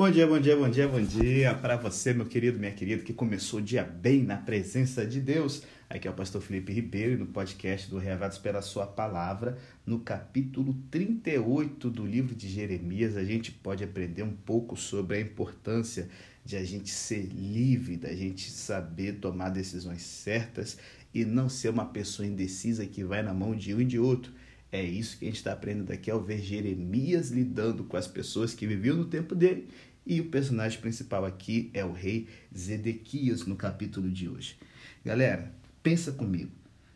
Bom dia, bom dia, bom dia, bom dia para você, meu querido, minha querida, que começou o dia bem na presença de Deus. Aqui é o pastor Felipe Ribeiro no podcast do Reavados pela Sua Palavra, no capítulo 38 do livro de Jeremias. A gente pode aprender um pouco sobre a importância de a gente ser livre, da gente saber tomar decisões certas e não ser uma pessoa indecisa que vai na mão de um e de outro. É isso que a gente está aprendendo aqui ao ver Jeremias lidando com as pessoas que viviam no tempo dele e o personagem principal aqui é o rei Zedequias no capítulo de hoje. Galera, pensa comigo.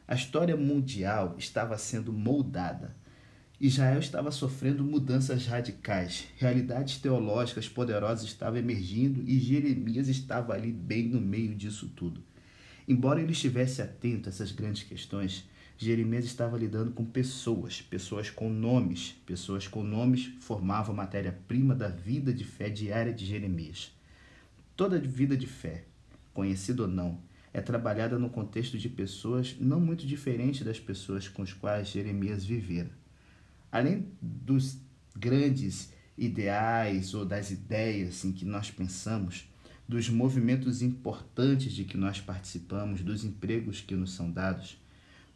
A história mundial estava sendo moldada. Israel estava sofrendo mudanças radicais. Realidades teológicas poderosas estavam emergindo e Jeremias estava ali bem no meio disso tudo. Embora ele estivesse atento a essas grandes questões, Jeremias estava lidando com pessoas, pessoas com nomes. Pessoas com nomes formavam a matéria-prima da vida de fé diária de Jeremias. Toda vida de fé, conhecida ou não, é trabalhada no contexto de pessoas não muito diferentes das pessoas com as quais Jeremias vivera. Além dos grandes ideais ou das ideias em que nós pensamos, dos movimentos importantes de que nós participamos, dos empregos que nos são dados,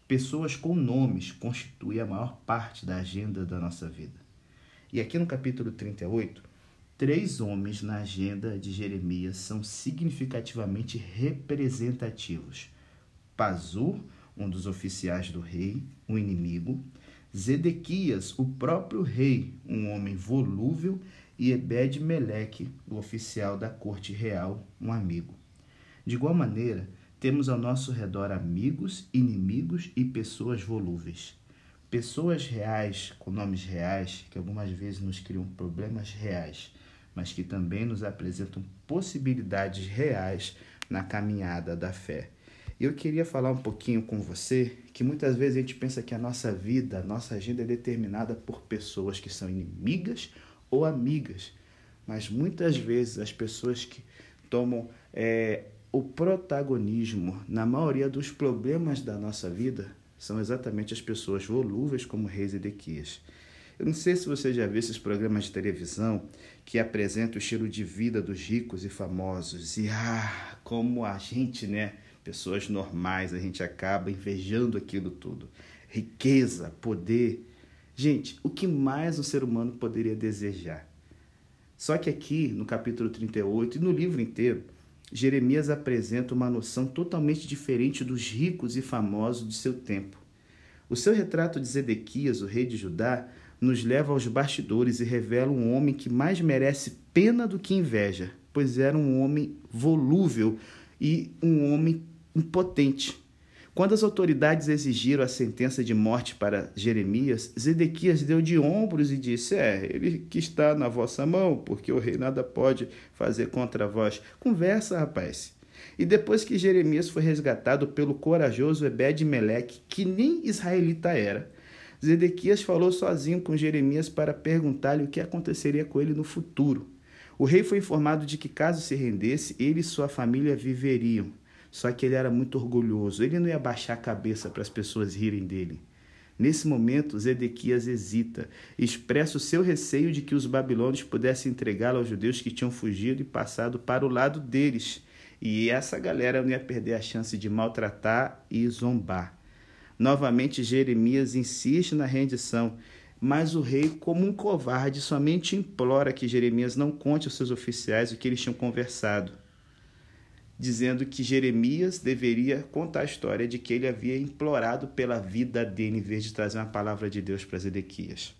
Pessoas com nomes constituem a maior parte da agenda da nossa vida. E aqui no capítulo 38, três homens na agenda de Jeremias são significativamente representativos: Pazur, um dos oficiais do rei, um inimigo, Zedequias, o próprio rei, um homem volúvel, e Ebed-Meleque, o oficial da corte real, um amigo. De igual maneira, temos ao nosso redor amigos, inimigos e pessoas volúveis. Pessoas reais, com nomes reais, que algumas vezes nos criam problemas reais, mas que também nos apresentam possibilidades reais na caminhada da fé. Eu queria falar um pouquinho com você que muitas vezes a gente pensa que a nossa vida, a nossa agenda é determinada por pessoas que são inimigas ou amigas, mas muitas vezes as pessoas que tomam é, o protagonismo na maioria dos problemas da nossa vida são exatamente as pessoas volúveis como Reis Edequias. Eu não sei se você já viu esses programas de televisão que apresentam o estilo de vida dos ricos e famosos. E ah, como a gente, né, pessoas normais, a gente acaba invejando aquilo tudo. Riqueza, poder. Gente, o que mais um ser humano poderia desejar? Só que aqui, no capítulo 38 e no livro inteiro, Jeremias apresenta uma noção totalmente diferente dos ricos e famosos de seu tempo. O seu retrato de Zedequias, o rei de Judá, nos leva aos bastidores e revela um homem que mais merece pena do que inveja, pois era um homem volúvel e um homem impotente. Quando as autoridades exigiram a sentença de morte para Jeremias, Zedequias deu de ombros e disse: É, ele que está na vossa mão, porque o rei nada pode fazer contra vós. Conversa, rapaz. E depois que Jeremias foi resgatado pelo corajoso Ebed-Meleque, que nem israelita era, Zedequias falou sozinho com Jeremias para perguntar-lhe o que aconteceria com ele no futuro. O rei foi informado de que, caso se rendesse, ele e sua família viveriam. Só que ele era muito orgulhoso, ele não ia baixar a cabeça para as pessoas rirem dele. Nesse momento, Zedequias hesita, expressa o seu receio de que os babilônios pudessem entregá-lo aos judeus que tinham fugido e passado para o lado deles. E essa galera não ia perder a chance de maltratar e zombar. Novamente, Jeremias insiste na rendição, mas o rei, como um covarde, somente implora que Jeremias não conte aos seus oficiais o que eles tinham conversado dizendo que Jeremias deveria contar a história de que ele havia implorado pela vida dele em vez de trazer uma palavra de Deus para Zedequias.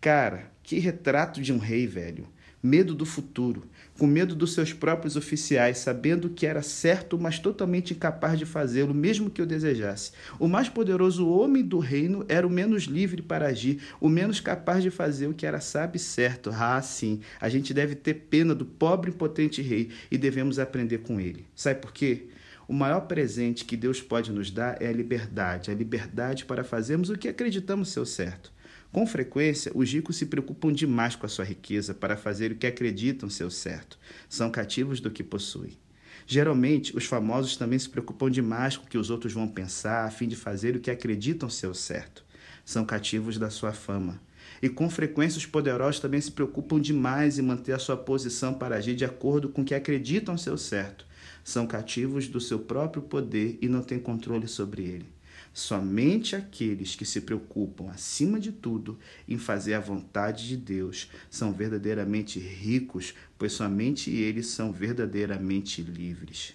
Cara, que retrato de um rei, velho medo do futuro, com medo dos seus próprios oficiais, sabendo que era certo, mas totalmente incapaz de fazê-lo, mesmo que eu desejasse. O mais poderoso homem do reino era o menos livre para agir, o menos capaz de fazer o que era sábio e certo. Ah, sim, a gente deve ter pena do pobre e impotente rei e devemos aprender com ele. Sabe por quê? O maior presente que Deus pode nos dar é a liberdade, a liberdade para fazermos o que acreditamos ser o certo. Com frequência, os ricos se preocupam demais com a sua riqueza para fazer o que acreditam ser o certo. São cativos do que possuem. Geralmente, os famosos também se preocupam demais com o que os outros vão pensar a fim de fazer o que acreditam ser o certo. São cativos da sua fama. E com frequência os poderosos também se preocupam demais em manter a sua posição para agir de acordo com o que acreditam ser o certo. São cativos do seu próprio poder e não têm controle sobre ele. Somente aqueles que se preocupam, acima de tudo, em fazer a vontade de Deus são verdadeiramente ricos, pois somente eles são verdadeiramente livres.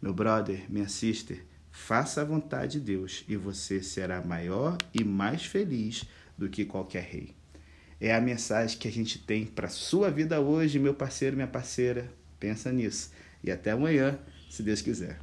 Meu brother, minha sister, faça a vontade de Deus e você será maior e mais feliz do que qualquer rei. É a mensagem que a gente tem para a sua vida hoje, meu parceiro, minha parceira. Pensa nisso. E até amanhã, se Deus quiser.